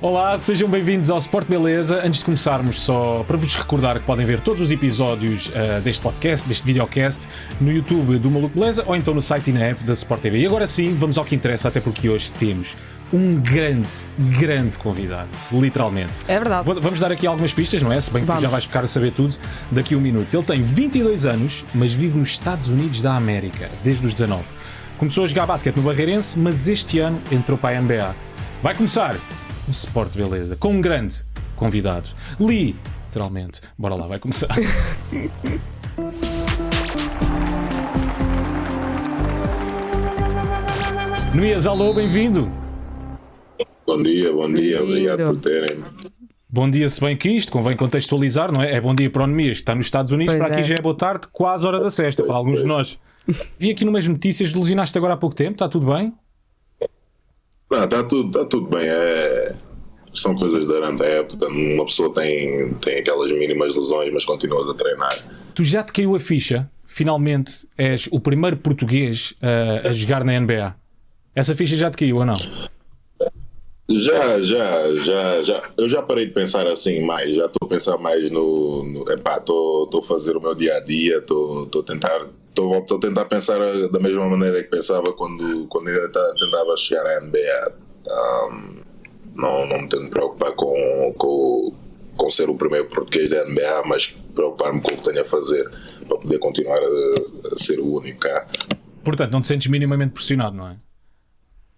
Olá, sejam bem-vindos ao Sport Beleza. Antes de começarmos, só para vos recordar que podem ver todos os episódios uh, deste podcast, deste videocast, no YouTube do Maluco Beleza ou então no site e na app da Sport TV. E agora sim, vamos ao que interessa, até porque hoje temos um grande, grande convidado, literalmente. É verdade. Vamos dar aqui algumas pistas, não é? Se bem que tu já vais ficar a saber tudo daqui a um minuto. Ele tem 22 anos, mas vive nos Estados Unidos da América, desde os 19. Começou a jogar basquete no Barreirense, mas este ano entrou para a NBA. Vai começar o Sport Beleza, com um grande convidado. Lee, literalmente. Bora lá, vai começar. Nuias, alô, bem-vindo. Bom dia, bom dia, obrigado por terem. Bom dia, se bem que isto convém contextualizar, não é? É bom dia para o Nemias, que está nos Estados Unidos, pois para é. aqui já é boa tarde, quase hora da sexta, pois, para alguns de nós. Vi aqui numas notícias, lesionaste agora há pouco tempo, está tudo bem? Não, está tudo, tá tudo bem. É, são coisas durante a época. Uma pessoa tem, tem aquelas mínimas lesões, mas continuas a treinar. Tu já te caiu a ficha? Finalmente és o primeiro português a, a jogar na NBA. Essa ficha já te caiu ou não? Já, já, já, já. Eu já parei de pensar assim mais. Já estou a pensar mais no. no epá, estou a fazer o meu dia a dia, estou a tentar. Estou a tentar pensar da mesma maneira que pensava quando, quando ainda tentava chegar à NBA. Um, não, não me tento preocupar com, com, com ser o primeiro português da NBA, mas preocupar-me com o que tenho a fazer para poder continuar a, a ser o único cá. Portanto, não te sentes minimamente pressionado, não é?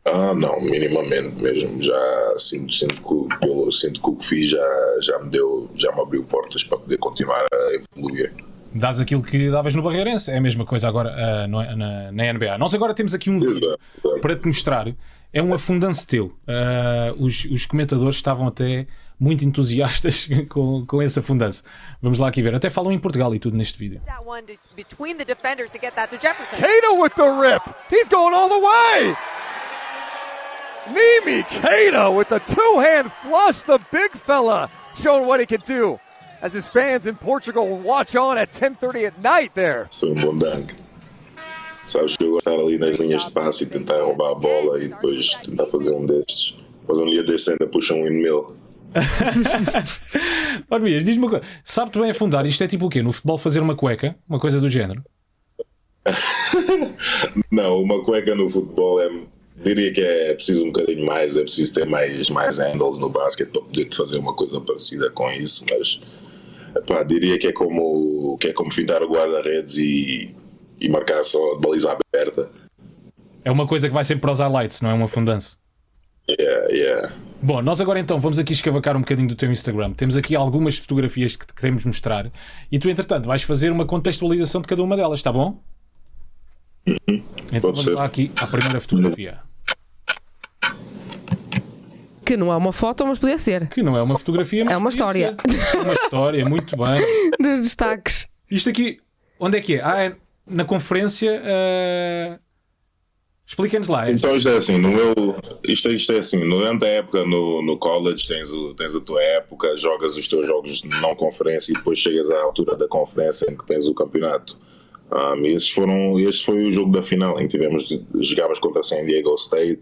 Ah, não, minimamente mesmo. Já sinto, sinto, que, pelo, sinto que o que fiz já, já me deu, já me abriu portas para poder continuar a evoluir. Dás aquilo que davas no Barreirense, é a mesma coisa agora uh, no, na, na, NBA. Nós agora temos aqui um vídeo para te mostrar. É um afundance teu. Uh, os, os comentadores estavam até muito entusiastas com, com esse afundanço. Vamos lá aqui ver. Até falam em Portugal e tudo neste vídeo. Cato with the rip. He's going all the way. Mimi Keita with the two-hand flush, the big fella, showing what he can do. As his fans in Portugal watch on at 10:30 at night there. Sou um bom dunk. Sabes que eu estar ali nas linhas de passe e tentar roubar a bola e depois tentar fazer um destes. Mas um dia destes ainda puxa um windmill. Ora, diz-me uma coisa. Sabe-te bem afundar? Isto é tipo o quê? No futebol fazer uma cueca? Uma coisa do género? Não, uma cueca no futebol é diria que é preciso um bocadinho mais, é preciso ter mais, mais handles no basquete para poder fazer uma coisa parecida com isso, mas epá, diria que é como, que é como fintar o guarda-redes e, e marcar só a baliza aberta. É uma coisa que vai sempre para os highlights, não é uma fundança. Yeah, yeah. Bom, nós agora então vamos aqui escavacar um bocadinho do teu Instagram. Temos aqui algumas fotografias que te queremos mostrar e tu, entretanto, vais fazer uma contextualização de cada uma delas, está bom? Uhum. Então Pode vamos ser. lá aqui à primeira fotografia. Que não é uma foto, mas podia ser. Que não é uma fotografia, mas é uma história. Ser. É uma história, muito bem. Dos destaques. Isto aqui, onde é que é? Ah, é na conferência. Uh... Explica-nos lá. Então isto é assim, no meu, isto, isto é assim, durante a época no, no college tens, o, tens a tua época, jogas os teus jogos de não conferência e depois chegas à altura da conferência em que tens o campeonato. Um, esses foram, este foi o jogo da final em que tivemos, jogámos contra San Diego State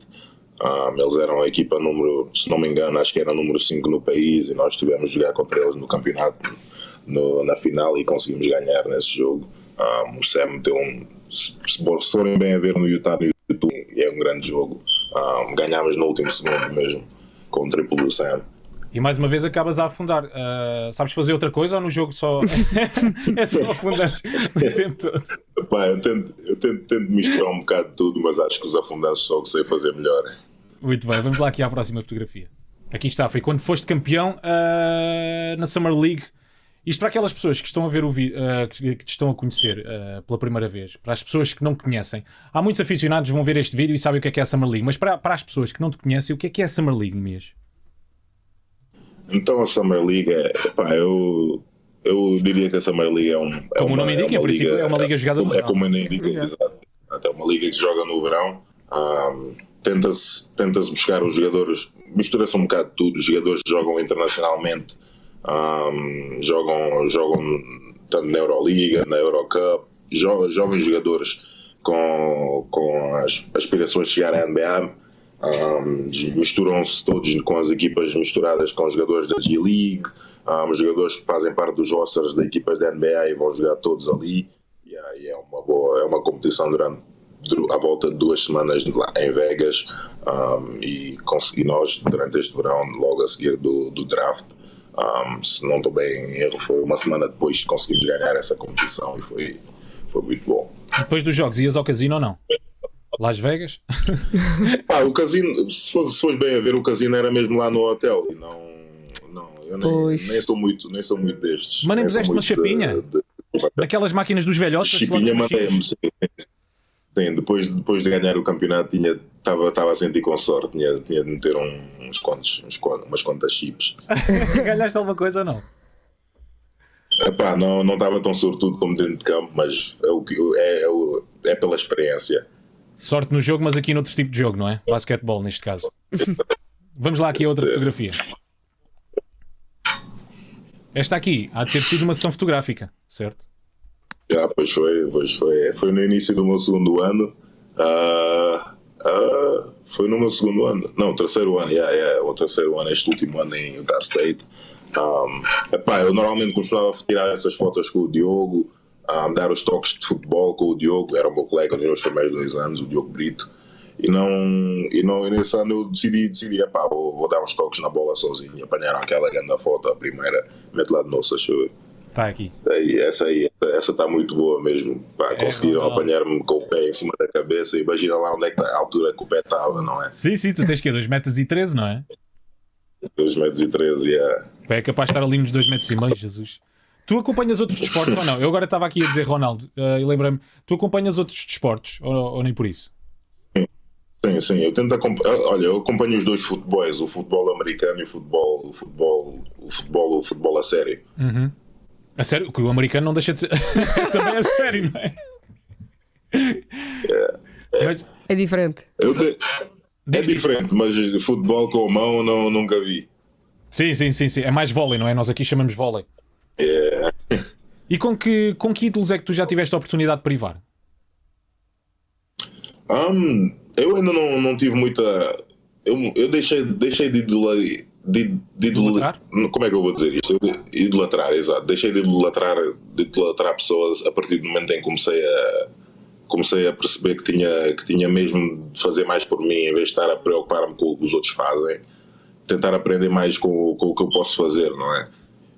um, eles eram a equipa número, se não me engano, acho que era número 5 no país e nós tivemos jogar contra eles no campeonato no, na final e conseguimos ganhar nesse jogo. Um, o Sam deu um. Se, se forem bem a ver no Utah no YouTube, é um grande jogo. Um, ganhámos no último segundo mesmo, com o triplo do Sam. E mais uma vez acabas a afundar. Uh, sabes fazer outra coisa ou no jogo só é só afundar o tempo todo? Pá, eu tento, eu tento, tento misturar um bocado de tudo, mas acho que os afundantes só o que sei fazer melhor. Muito bem, vamos lá aqui à próxima fotografia. Aqui está, foi quando foste campeão uh, na Summer League. Isto para aquelas pessoas que estão a ver o vídeo, uh, que, que, te estão a conhecer uh, pela primeira vez, para as pessoas que não te conhecem. Há muitos aficionados que vão ver este vídeo e sabem o que é que é a Summer League, mas para, para as pessoas que não te conhecem, o que é que é a Summer League, Mias? Então a Summer League é. Pá, eu, eu diria que a Summer League é um. É como uma, o nome indica, é em princípio, é uma liga jogada no é, verão. É como o nome indica, exato. É uma liga que se joga no verão. Um, tenta-se tenta buscar os jogadores, mistura-se um bocado tudo. Os jogadores jogam internacionalmente, um, jogam, jogam tanto na Euroliga, na Eurocup, jovens, jovens jogadores com, com as aspirações de chegar à NBA Um, Misturam-se todos com as equipas misturadas com os jogadores da G-League, um, jogadores que fazem parte dos rosters da equipas da NBA e vão jogar todos ali. E aí é uma boa, é uma competição durante à volta de duas semanas lá em Vegas um, e, e, nós durante este verão logo a seguir do, do draft um, se não estou bem em erro foi uma semana depois conseguimos ganhar essa competição e foi, foi muito bom depois dos jogos ias ao casino ou não? Las Vegas? ah, o casino se fosse, se fosse bem a ver o casino era mesmo lá no hotel e não, não eu nem, nem sou muito nem sou muito destes mas nem puseste uma chapinha? De, de, Daquelas máquinas dos velhotes? Chipinha mandei-me, sim. Depois, depois de ganhar o campeonato, tinha, estava, estava a sentir com sorte, tinha, tinha de meter um, uns contos, uns, umas contas chips. Ganhaste alguma coisa ou não? Epá, não não estava tão sortudo como dentro de campo, mas é, o, é, é, é pela experiência. Sorte no jogo, mas aqui noutro tipo de jogo, não é? Basquetebol, neste caso. Vamos lá aqui a outra fotografia. Esta aqui há de ter sido uma sessão fotográfica, certo? Já, pois foi, pois foi. Foi no início do meu segundo ano. Uh, uh, foi no meu segundo ano. Não, terceiro ano, yeah, yeah, o terceiro ano, este último ano em Utah State. Um, epá, eu normalmente costumava tirar essas fotos com o Diogo, um, dar os toques de futebol com o Diogo, era o meu colega nos meus primeiros dois anos, o Diogo Brito. E não, e não e nesse ano eu decidi, decidi epá, vou, vou dar uns toques na bola sozinho. Apanharam aquela grande foto, a primeira, mete lá de nossa chuva. Está aqui. Aí, essa aí, essa está muito boa mesmo. Pá, é, conseguiram apanhar-me com o pé em cima da cabeça. Imagina lá onde é que está a altura que o pé estava, não é? Sim, sim, tu tens que 2 metros e 13, não é? 2 metros e 13, yeah. É capaz de estar ali nos 2 metros e meio, Jesus. Tu acompanhas outros desportos ou não? Eu agora estava aqui a dizer, Ronaldo, uh, e lembra-me, tu acompanhas outros desportos ou, ou nem por isso? Sim, sim, eu tento acompanhar. Olha, eu acompanho os dois futebols, o futebol americano e o futebol, o futebol, o futebol, o futebol a sério. Uhum. A sério, que o americano não deixa de ser. Também é sério, não é? É. Mas... é diferente. É diferente, mas futebol com a mão não, nunca vi. Sim, sim, sim, sim. É mais vôlei, não é? Nós aqui chamamos vôlei. É. E com que, com que ídolos é que tu já tiveste a oportunidade de privar? Um, eu ainda não, não tive muita. Eu, eu deixei, deixei de idolar. De, de idolatrar? Como é que eu vou dizer isto? Idolatrar, exato. Deixei de idolatrar, de idolatrar pessoas a partir do momento em que comecei a, comecei a perceber que tinha, que tinha mesmo de fazer mais por mim em vez de estar a preocupar-me com o que os outros fazem. Tentar aprender mais com, com o que eu posso fazer, não é?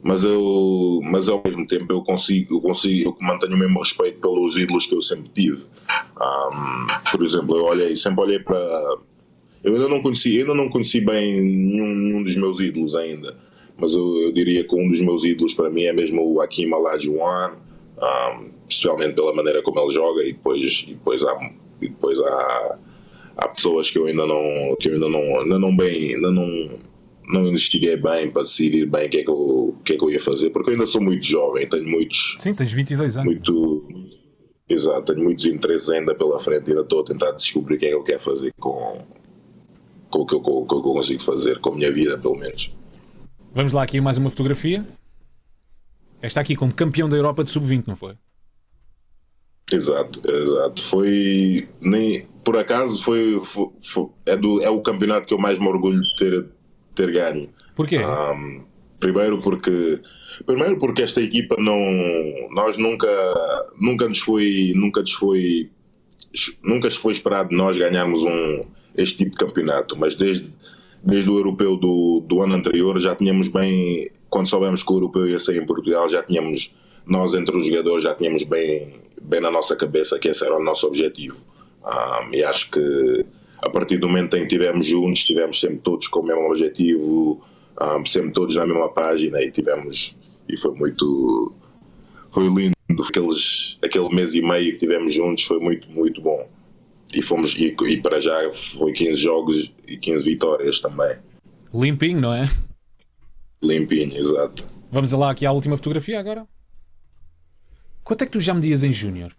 mas eu mas ao mesmo tempo eu consigo eu consigo eu mantenho o mesmo respeito pelos ídolos que eu sempre tive um, por exemplo eu olhei sempre olhei para eu ainda não conheci ainda não conheci bem nenhum, nenhum dos meus ídolos ainda mas eu, eu, diria que um dos meus ídolos para mim é mesmo o Akim Olajuwon um, especialmente pela maneira como ele joga e depois e depois há e depois há, há pessoas que eu ainda não que eu ainda não ainda não bem ainda não não investiguei bem para decidir bem o que, é que, eu, o que é que eu ia fazer, porque eu ainda sou muito jovem, tenho muitos. Sim, tens 22 anos. Muito, exato, tenho muitos interesses ainda pela frente, ainda estou a tentar descobrir o que é que eu quero fazer com, com o que eu, com, que eu consigo fazer, com a minha vida, pelo menos. Vamos lá, aqui mais uma fotografia. Esta aqui como campeão da Europa de Sub-20, não foi? Exato, exato. Foi. Nem, por acaso foi, foi, foi, é, do, é o campeonato que eu mais me orgulho de ter ter ganho. Porquê? Um, primeiro porque primeiro porque esta equipa não nós nunca nunca nos foi nunca nos foi nunca nos foi esperado nós ganharmos um este tipo de campeonato mas desde desde o europeu do, do ano anterior já tínhamos bem quando soubemos que o europeu ia sair em Portugal já tínhamos nós entre os jogadores já tínhamos bem bem na nossa cabeça que esse era o nosso objetivo. Um, e acho que a partir do momento em que estivemos juntos, estivemos sempre todos com o mesmo objetivo, um, sempre todos na mesma página e tivemos e foi muito foi lindo aqueles aquele mês e meio que tivemos juntos foi muito muito bom e fomos e, e para já foi 15 jogos e 15 vitórias também limpinho não é limpinho exato vamos lá aqui à última fotografia agora quanto é que tu já medias em júnior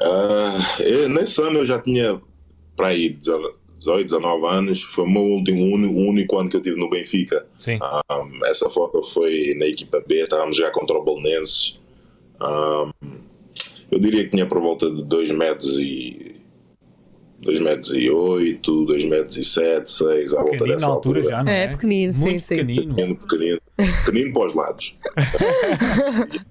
Uh, nesse ano eu já tinha para aí 18, 19 anos. Foi o meu último, o único ano que eu tive no Benfica. Sim. Um, ah, essa foto foi na equipa B, estávamos já contra o Bolonenses. Um, ah, eu diria que tinha por volta de 2 metros e 2 metros e 8, 2 metros e 7, 6, à volta dessa na altura já, não é? É, pequenino, sim, Muito sim. pequenino. Pequenino, pequenino, pequenino para os lados.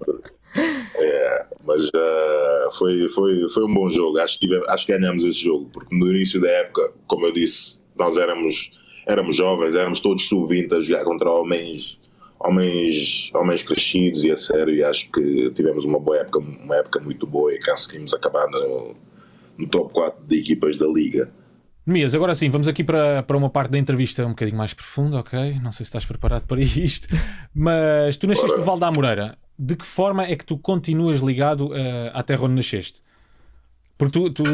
É, mas ah, foi, foi, foi um bom jogo. Acho que, tive- acho que ganhamos esse jogo, porque no início da época, como eu disse, nós éramos, éramos jovens, éramos todos sub-20 a jogar contra homens, homens, homens crescidos e a sério. E acho que tivemos uma boa época, uma época muito boa e conseguimos acabar no, no top 4 de equipas da liga. Mias, agora sim, vamos aqui para, para uma parte da entrevista um bocadinho mais profunda, ok? Não sei se estás preparado para isto, mas tu nasceste Bora. no Val da Amoreira. De que forma é que tu continuas ligado eh, à terra onde nasceste? Porque tu, tu, tu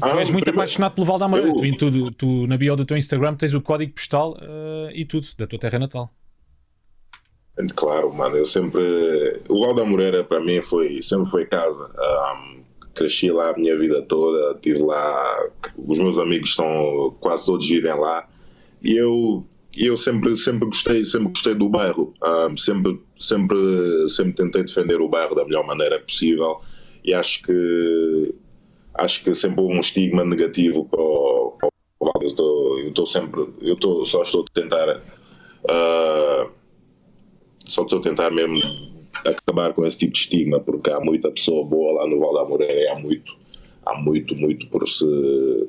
Ah, és muito primeiro- apaixonado pelo Val da Amoreira. Eu- Tu, tudo, tu, na bio do teu Instagram tens o código postal eh, e tudo, da tua terra natal. Claro, mano, eu sempre. O Val da Moreira para mim foi, sempre foi casa. Ahm, cresci lá a minha vida toda, tive lá. Os meus amigos estão. quase todos vivem lá. E eu, eu sempre, sempre, gostei, sempre gostei do bairro. Ahm, sempre, sempre, sempre tentei defender o bairro da melhor maneira possível. E acho que. Acho que sempre houve um estigma negativo para o, para o. Eu estou, sempre. Eu estou, só estou a tentar. ah, só estou a tentar mesmo acabar com esse tipo de estigma, porque há muita pessoa boa lá no Val da Moreira e há muito, há muito, muito por se,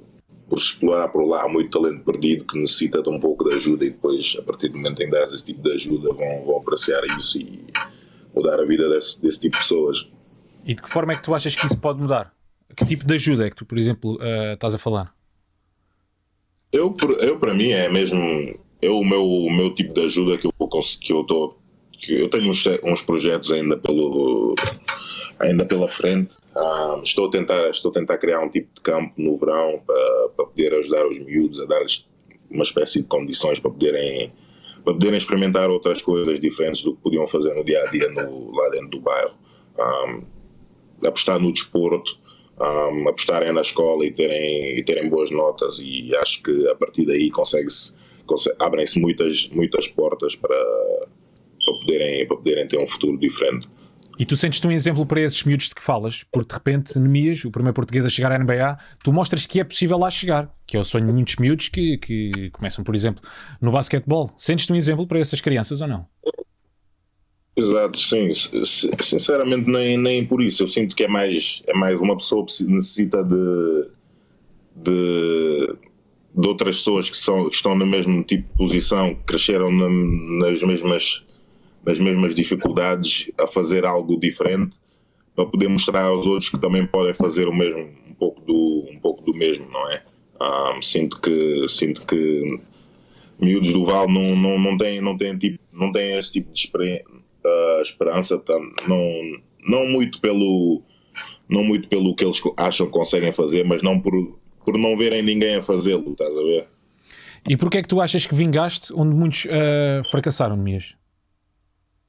por se explorar por lá, há muito talento perdido que necessita de um pouco de ajuda e depois, a partir do momento em que dás esse tipo de ajuda, vão, vão apreciar isso e mudar a vida desse, desse tipo de pessoas. E de que forma é que tu achas que isso pode mudar? Que tipo de ajuda é que tu, por exemplo, eh, estás a falar? Eu, eu para mim, é mesmo eu, o, meu, o meu tipo de ajuda que eu, cons- que eu estou. Que eu tenho uns, uns projetos ainda, pelo, ainda pela frente. Ah, estou, a tentar, estou a tentar criar um tipo de campo no verão para, para poder ajudar os miúdos a dar-lhes uma espécie de condições para poderem, para poderem experimentar outras coisas diferentes do que podiam fazer no dia a dia no, lá dentro do bairro. Ah, apostar no desporto, um, apostarem na escola e terem, e terem boas notas e acho que a partir daí consegue-se conse- abrem-se muitas, muitas portas para, poderem, para poderem ter um futuro diferente. E tu sentes-te um exemplo para esses miúdos de que falas, porque de repente, Nemias, o primeiro português a chegar à NBA, tu mostras que é possível lá chegar, que é o sonho de muitos miúdos que, que começam, por exemplo, no basquetebol. Sentes-te um exemplo para essas crianças ou não? Exato, sim. Sinceramente, nem, nem por isso. Eu sinto que é mais, é mais uma pessoa que necessita de, de, de outras pessoas que, são, que estão no mesmo tipo de posição, que cresceram na- nas, mesmas, nas mesmas dificuldades a fazer algo diferente para poder mostrar aos outros que também podem fazer o mesmo, um pouco do, um pouco do mesmo, não é? Ah, sinto que sinto que miúdos do Val não, não, não têm não têm tipo não têm esse tipo de ah, esperança não não muito pelo não muito pelo que eles acham que conseguem fazer mas não por por não verem ninguém a fazê-lo estás a ver E porquê é que tu achas que vingaste onde muitos eh, fracassaram, Nemias?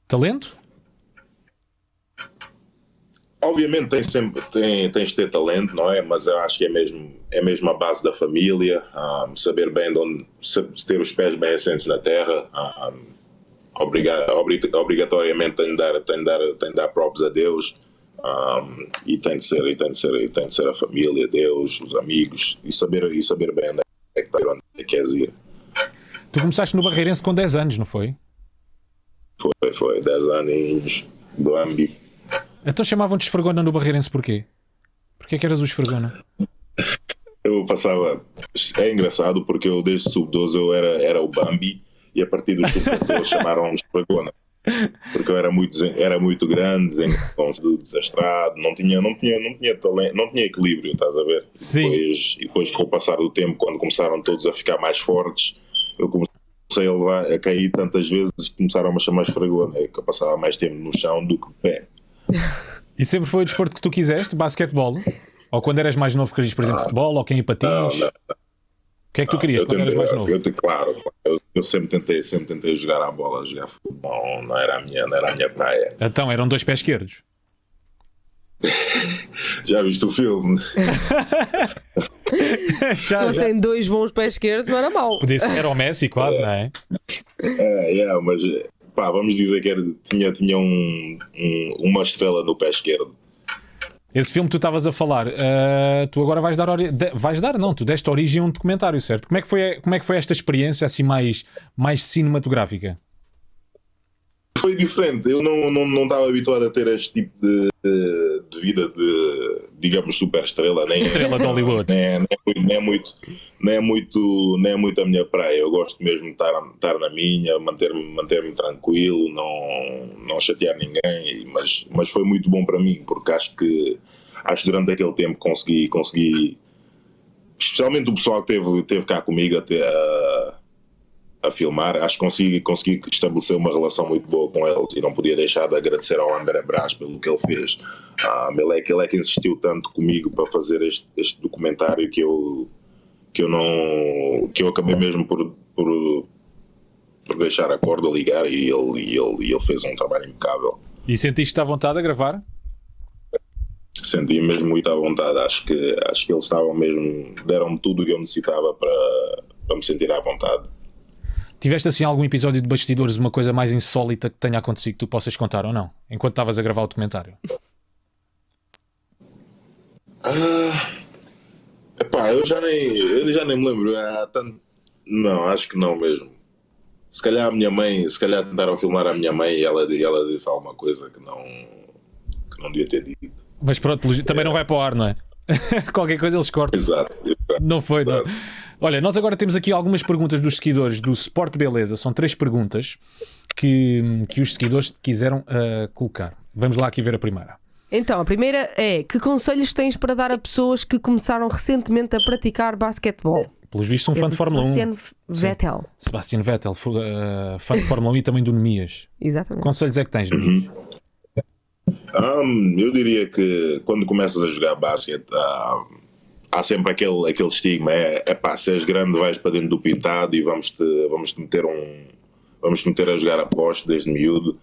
Talento? obviamente tem sempre tem, tens de ter talento não é mas eu acho que é mesmo é mesmo a base da família ah, saber bem de onde ter os pés bem assentes na terra ah, obriga, obri- obrigatoriamente tem de dar tem de dar tem de dar props a Deus ah, e tem de ser e tem de ser e tem de ser a família Deus os amigos e saber e saber bem onde é que está onde é que queres ir Tu começaste no Barreirense com 10 anos, não foi? Foi foi 10 aninhos Bambi Então chamavam-te esfregona no Barreirense porquê? Porquê que eras o esfregona? Eu passava. É engraçado porque eu desde sub-12 eu era, era o Bambi e a partir do sub-14 chamaram-me Espragona. Porque eu era muito, era muito grande, desastrado, não tinha, não, tinha, não, tinha talento, não tinha equilíbrio, estás a ver? Sim. E depois, e depois, com o passar do tempo, quando começaram todos a ficar mais fortes, eu comecei a, levar, a cair tantas vezes que começaram a me chamar Esfragona, que eu passava mais tempo no chão do que de pé. E sempre foi o desporto que tu quiseste? Basquetebol? Ou quando eras mais novo querias, por exemplo, futebol ou quem em patins? Ah. Não, não. O que é que tu querias eu quando eras tentei, mais novo? Eu, claro, eu, eu sempre tentei, sempre tentei jogar a bola, jogar futebol, não era a minha, não era a minha praia. Então, eram dois pés esquerdos. Já viste o filme? Se já, fossem dois bons pés esquerdos, não era mau. Podia ser, era o Messi quase, não é? É, é, mas pá, vamos dizer que era, tinha, tinha um, um- uma estrela no pé esquerdo. Esse filme que tu estavas a falar, uh, tu agora vais dar, de, vais dar, não, tu deste origem a um documentário, certo? Como é que foi, como é que foi esta experiência assim mais, mais cinematográfica? Foi diferente, eu não, não, não estava habituado a ter este tipo de, de, de vida de, digamos, super estrela, nem estrela de Hollywood. Nem, é, nem, é nem, é muito, nem, é muito, nem é muito a minha praia. Eu gosto mesmo de estar, estar na minha, manter-me manter tranquilo, não, não chatear ninguém, mas, mas foi muito bom para mim, porque acho que acho que durante aquele tempo consegui, consegui especialmente o pessoal que teve, teve cá comigo até a a filmar, acho que consegui, consegui estabelecer uma relação muito boa com eles e não podia deixar de agradecer ao André Brás pelo que ele fez. Ah, ele, é, ele é que insistiu tanto comigo para fazer este, este documentário que eu, que eu não que eu acabei mesmo por, por, por deixar a corda ligar e ele, e, ele, e ele fez um trabalho impecável. E sentiste à vontade a gravar? Senti mesmo muito à vontade, acho que, acho que eles estavam mesmo, deram-me tudo o que eu necessitava para, para me sentir à vontade. Tiveste assim algum episódio de bastidores, uma coisa mais insólita que tenha acontecido que tu possas contar ou não? Enquanto estavas a gravar o documentário? Ah, epá, eu já nem, eu já nem me lembro. tanto... Não, acho que não mesmo. Se calhar a minha mãe, se calhar tentaram filmar a minha mãe e ela, ela disse alguma coisa que não, que não devia ter dito. Mas pronto, também é. não vai para o ar, não é? Qualquer coisa eles cortam. Exato. exato não foi, exato. não. Olha, nós agora temos aqui algumas perguntas dos seguidores do Sport Beleza. São três perguntas que, que os seguidores quiseram uh, colocar. Vamos lá aqui ver a primeira. Então, a primeira é: que conselhos tens para dar a pessoas que começaram recentemente a praticar basquetebol? Pelos vistos, um é fã de Fórmula 1. Sebastian Vettel. Sim. Sebastian Vettel, uh, fã de Fórmula 1 e também do Nemias. Exatamente. Conselhos é que tens, Nemias? Um, eu diria que quando começas a jogar basquete, uh, há sempre aquele, aquele estigma: é, é pá, se és grande, vais para dentro do pintado e vamos te, vamos -te meter um. Vamos te meter a jogar a poste desde miúdo.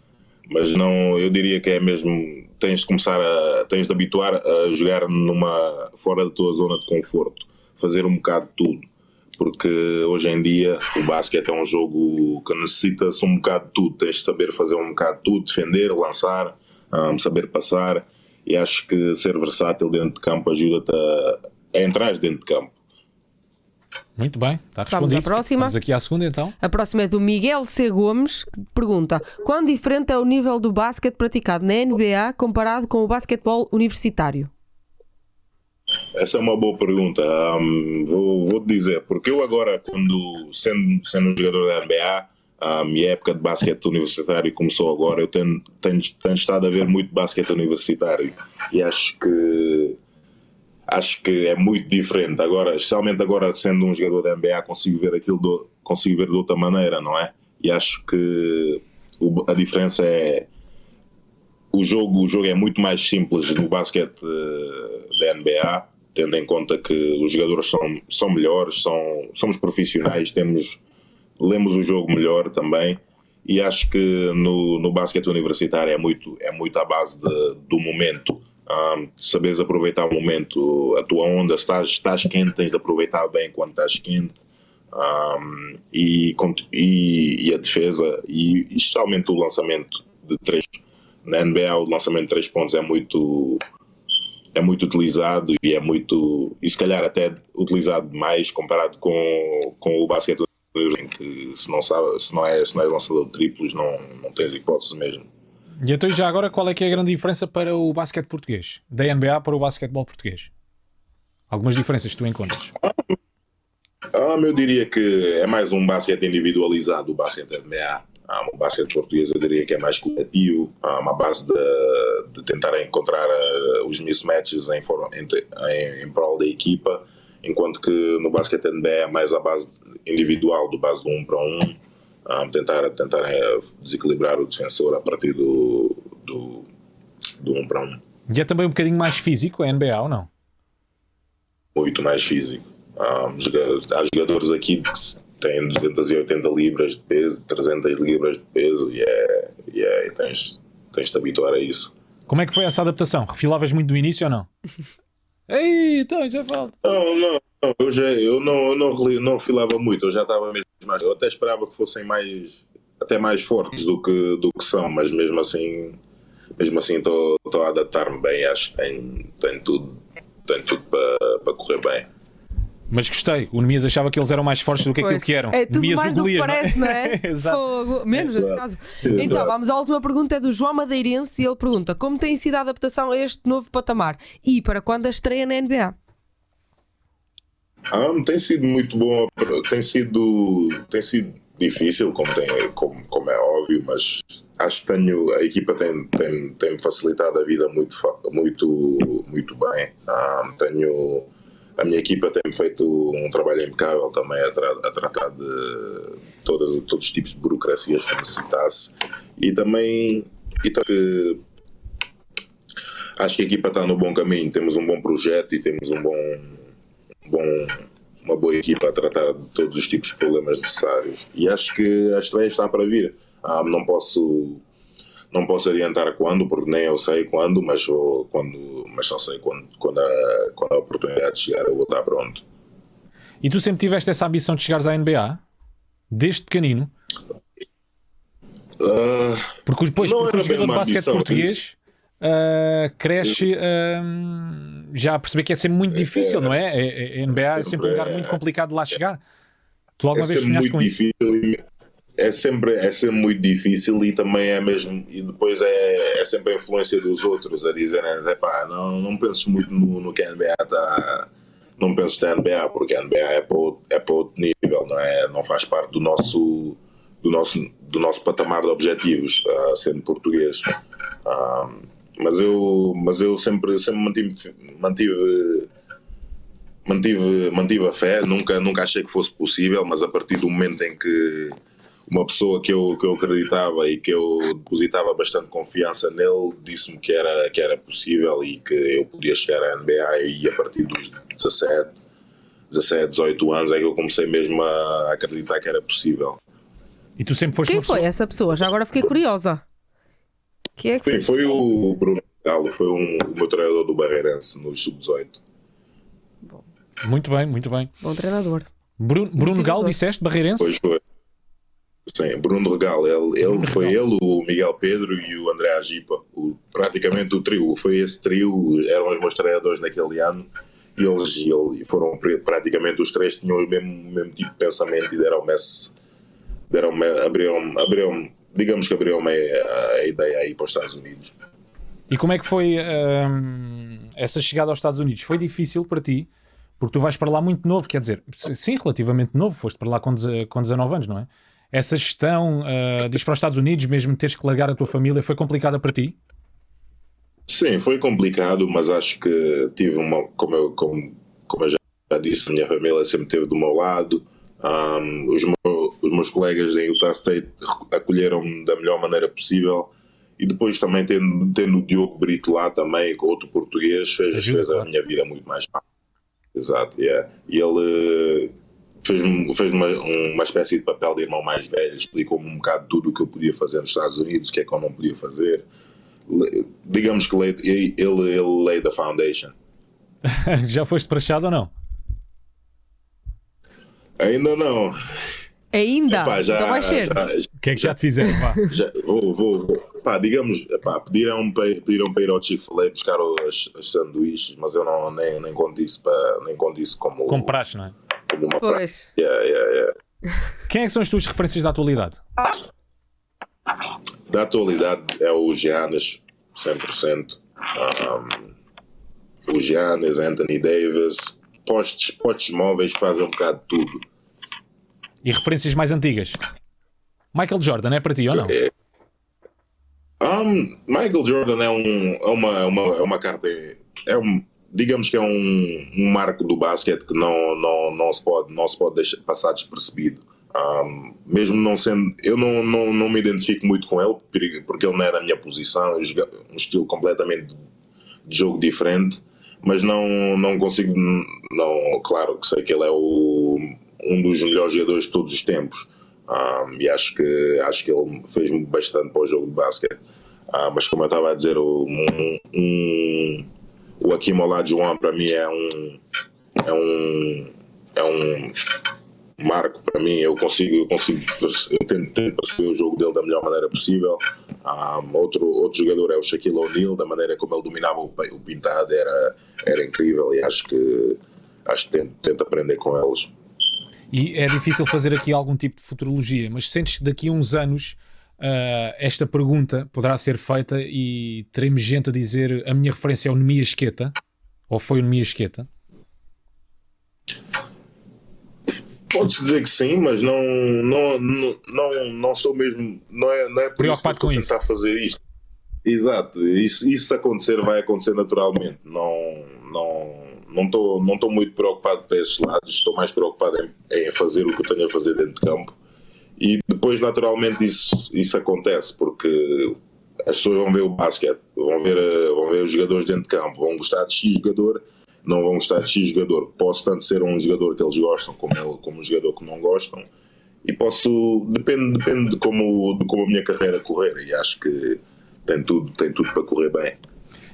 Mas não, eu diria que é mesmo. Tens de começar a. tens de habituar a jogar numa. fora da tua zona de conforto. Fazer um bocado de tudo. Porque hoje em dia o basquete é um jogo que necessita-se um bocado de tudo. Tens de saber fazer um bocado de tudo, defender, lançar um, saber passar e acho que ser versátil dentro de campo ajuda-te a, a entrar dentro de campo. Muito bem, está respondido. Vamos à próxima. Vamos aqui à segunda então. A próxima é do Miguel C. Gomes, que pergunta: Quão diferente é o nível do basquete praticado na NBA comparado com o basquetebol universitário? Essa é uma boa pergunta. Um, vou, vou dizer, porque eu agora, quando sendo, sendo um jogador da NBA, a minha época de basquete universitário começou agora. Eu tenho, tenho, tenho estado a ver muito basquete universitário e acho que acho que é muito diferente. Agora, especialmente agora sendo um jogador da NBA, consigo ver aquilo do, consigo ver de outra maneira, não é? E acho que o, a diferença é o jogo, o jogo é muito mais simples no basquete eh, da NBA, tendo em conta que os jogadores são, são melhores, são, somos profissionais, temos lemos o jogo melhor também e acho que no, no basquete universitário é muito, é muito à base de, do momento. Um, saberes aproveitar o momento, a tua onda, estás, estás quente, tens de aproveitar bem quando estás quente. Um, e, e, e, a defesa, e especialmente o lançamento de três. Na NBA, o lançamento de três pontos é muito, é muito utilizado e é muito, e se calhar até utilizado mais comparado com, com o basquete em que se não, sabe, se não, é, se não és lançador de triplos não, não tens hipótese mesmo. E então já agora qual é que é a grande diferença para o basquete português? Da NBA para o basquetebol português? Algumas diferenças que tu encontras? Ah, ah, eu diria que é mais um basquete individualizado, o basquete da NBA. Ah, o basquete português eu diria que é mais coletivo, ah, uma base de, de tentar encontrar uh, os mismatches em, em, em prol da equipa, enquanto que no basquete NBA é mais a base individual do base 1 um para 1, um, um, tentar, tentar eh, desequilibrar o defensor a partir do, do, do 1 um para 1. Um. E é também um bocadinho mais físico a NBA ou não? Muito mais físico. Há jogadores aqui que têm 280 libras de peso, 300 libras de peso e, é, e, é, e tens, tens de habituar a isso. Como é que foi essa adaptação? Refilavas muito do início ou não? Ei, então já falta. Não, não, não, eu, já, eu não, eu não, não filava muito, eu já estava mesmo mais. Eu até esperava que fossem mais, até mais fortes do que, do que são, mas mesmo assim, mesmo assim estou a adaptar-me bem, acho que tenho, tenho tudo, tenho tudo para, para correr bem. Mas gostei, o Nemias achava que eles eram mais fortes do que aquilo que eram. É tudo Nemias mais do que Golias, parece, não é? Exato. Fogo. Menos neste caso. Exato. Então, vamos à última pergunta, é do João Madeirense e ele pergunta como tem sido a adaptação a este novo patamar e para quando a estreia na NBA? Ah, tem sido muito bom, tem sido, tem sido difícil, como, tem, como, como é óbvio, mas acho que tenho, a equipa tem, tem, tem facilitado a vida muito, muito, muito bem. Ah, tenho, a minha equipa tem feito um trabalho impecável também a, tra- a tratar de todos, todos os tipos de burocracias que necessitasse e também e também acho que a equipa está no bom caminho, temos um bom projeto e temos um bom bom, uma boa equipa a tratar de todos os tipos de problemas necessários. E acho que a estreia está para vir. Ah, não posso não posso adiantar quando, porque nem eu sei quando, mas, vou, quando, mas só sei quando, quando, a, quando a oportunidade chegar, eu vou estar pronto. E tu sempre tiveste essa ambição de chegares à NBA? Desde pequenino? Ah, Porque depois, Não porque o jogador de basquete ambição. português ah, cresce ah, já a perceber que é sempre muito difícil, não é? A- a- NBA é sempre um lugar muito complicado de lá chegar. Tu é alguma vez sempre sonhaste muito com isso? difícil e é sempre, é sempre muito difícil e também é mesmo e depois é, é sempre a influência dos outros a dizerem "Epá, não, não penses muito no, no que a NBA está não penses na NBA porque a NBA é para outro, é para outro nível não é não faz parte do nosso do nosso do nosso patamar de objetivos ah, sendo português mas eu mas eu sempre sempre mantive mantive mantive, mantive a fé, nunca, nunca achei que fosse possível, mas a partir do momento em que uma pessoa que eu, que eu acreditava e que eu depositava bastante confiança nele disse-me que era, que era possível e que eu podia chegar à NBA e a partir dos 17, 17, 18 anos é que eu comecei mesmo a acreditar que era possível. E tu sempre foste Quem uma pessoa... foi essa pessoa? Já agora fiquei curiosa. Quem é que Sim, foi? foi o Bruno Galo, foi um, o meu treinador do Barreirense no Sub-18. Muito bem, muito bem. Bom treinador. Bruno, Bruno Motivador. Gal, disseste, Barreirense? Pois foi. Sim, Bruno Regal, ele, ele Bruno foi Regal. ele, o Miguel Pedro e o André Agipa, o, praticamente o trio, foi esse trio, eram os meus treinadores naquele ano e eles e ele- foram pr- praticamente os três tinham o mesmo, mesmo tipo de pensamento e deram-me esse, deram-me, abriram, abriram, digamos que abriram-me a, a ideia aí para os Estados Unidos. E como é que foi hum, essa chegada aos Estados Unidos? Foi difícil para ti? Porque tu vais para lá muito novo, quer dizer, sim, relativamente novo, foste para lá com, com 19 anos, não é? Essa gestão uh, de ir para os Estados Unidos, mesmo teres que largar a tua família, foi complicada para ti? Sim, foi complicado, mas acho que tive uma, como eu, como, como eu já disse, a minha família sempre esteve do meu lado. Um, os, meu- os meus colegas em Utah State acolheram-me da melhor maneira possível. E depois também tendo, tendo o Diogo Brito lá também, com outro português, fez, Ajuda, fez a claro. minha vida muito mais fácil. Exato, yeah. E ele eh, fez-me fez uma, uma espécie de papel de irmão mais velho, explicou-me um bocado tudo o que eu podia fazer nos Estados Unidos, o que é que eu não podia fazer. Le- Digamos que lei- ele, ele laid the foundation. Já foste prachado ou não? Ainda não. Ainda? Epá, já, então vai ser. já, O que é que já te fizeram? Já- vou, vou, vou. Pá, digamos, epá, pediram, para, pediram para ir ao Chick-fil-A buscar os, os sanduíches, mas eu não, nem, nem conto isso, para, nem conto isso como, Com praxe, não é? como uma Pois. Yeah, yeah, yeah. Quem é que são as tuas referências da atualidade? Da atualidade é o Giannis, 100%. Um, o Giannis, Anthony Davis, postes, postes móveis que fazem um bocado de tudo. E referências mais antigas? Michael Jordan é para ti ou não? Um, Michael Jordan é, um, é uma, uma, é uma carta. É um, digamos que é um, um marco do basquete que não, não, não, se pode, não se pode deixar passar despercebido. Um, mesmo não sendo. Eu não, não, não me identifico muito com ele, porque ele não é da minha posição, um estilo completamente de jogo diferente, mas não, não consigo. Não, claro que sei que ele é o, um dos melhores jogadores de todos os tempos. Um, e acho que, acho que ele fez bastante para o jogo de basquete. Ah, mas como eu estava a dizer, o, um, um, o Akim Olajuwon para mim é um é um é um marco para mim. Eu consigo eu consigo eu tento, tento perceber o jogo dele da melhor maneira possível. Um, outro, outro jogador é o Shaquille O'Neal, da maneira como ele dominava o, o pintado era, era incrível e acho que, acho que tento, tento aprender com eles. E é difícil fazer aqui algum tipo de futurologia, mas sentes que daqui a uns anos uh, esta pergunta poderá ser feita e teremos gente a dizer a minha referência é o Nemias Esqueta? Ou foi o Nemias Esqueta? Pode-se dizer que sim, mas não, não, não, não, não sou mesmo. Não é, não é por preocupado isso com isso. fazer isto. Exato, isso, isso acontecer vai acontecer naturalmente. Não, não, não estou não tô muito preocupado para esses lados, estou mais preocupado em, em fazer o que eu tenho a fazer dentro de campo. E depois, naturalmente, isso, isso acontece, porque as pessoas vão ver o basquete, vão ver, vão ver os jogadores dentro de campo, vão gostar de X jogador não vão gostar de X jogador. Posso tanto ser um jogador que eles gostam como, ele, como um jogador que não gostam. E posso. Depende, depende de, como, de como a minha carreira correr. E acho que tem tudo, tem tudo para correr bem.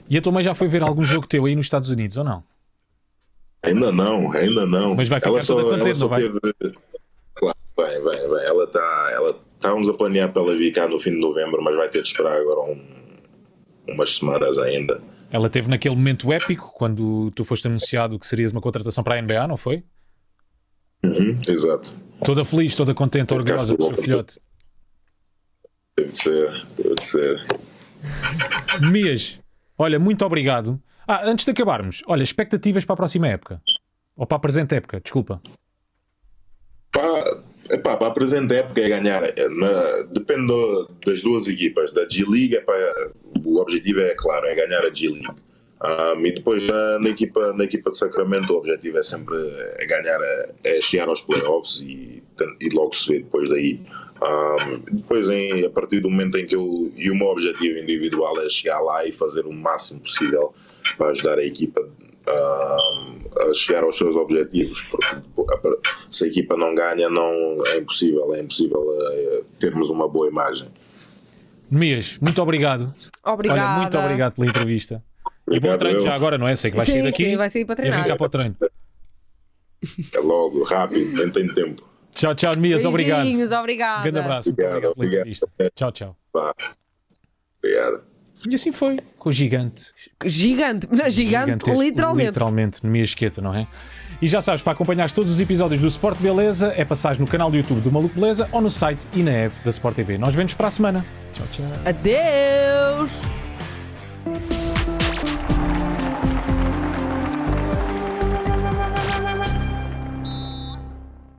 E a tua mãe já foi ver algum jogo teu aí nos Estados Unidos ou não? Ainda não, ainda não. Mas vai ficar ela toda só, contente, ela só vai? Teve... Claro, vai, vai, vai. Ela está. Ela... Estávamos a planear para ela vir cá no fim de novembro, mas vai ter de esperar agora um... umas semanas ainda. Ela teve naquele momento épico quando tu foste anunciado que serias uma contratação para a NBA, não foi? Uhum, exato. Toda feliz, toda contente, orgulhosa do seu filhote. Deve de ser, deve de ser. Mias, olha, muito obrigado. Ah, antes de acabarmos, olha, expectativas para a próxima época. Ou para a presente época, desculpa. Para, epá, para a presente época é ganhar. é, Na, depende das duas equipas. Da G-League, é para, o objetivo é claro, é ganhar a G-League. Um, e depois na, na equipa, na equipa de Sacramento o objetivo é sempre é ganhar, é chegar aos playoffs e, e logo se vê depois daí. Um, depois em, a partir do momento em que eu e o meu objetivo individual é chegar lá e fazer o máximo possível para ajudar a equipa um, a chegar aos seus objetivos porque se a equipa não ganha não é impossível é impossível eh, termos uma boa imagem Mias, muito obrigado. Obrigada. Olha, muito obrigado pela entrevista. E bom Obrigado, treino eu. já agora, não é? Sei que vais Sim, sair daqui sim, vai sair para e treinar. arrancar para o treino. é logo rápido nem tenho tempo Tchau, tchau, Mias, obrigado. Beijinhos, obrigada. Grande abraço, Obrigado, obrigado pela obrigado. entrevista. Tchau, tchau. Vá. obrigado E assim foi, com o gigante. Gigante, não, gigante, literalmente. Literalmente, no minha esqueta, não é? E já sabes, para acompanhar todos os episódios do Sport Beleza, é passar no canal do YouTube do Maluco Beleza ou no site e na app da Sport TV. Nós vemos para a semana. Tchau, tchau. Adeus!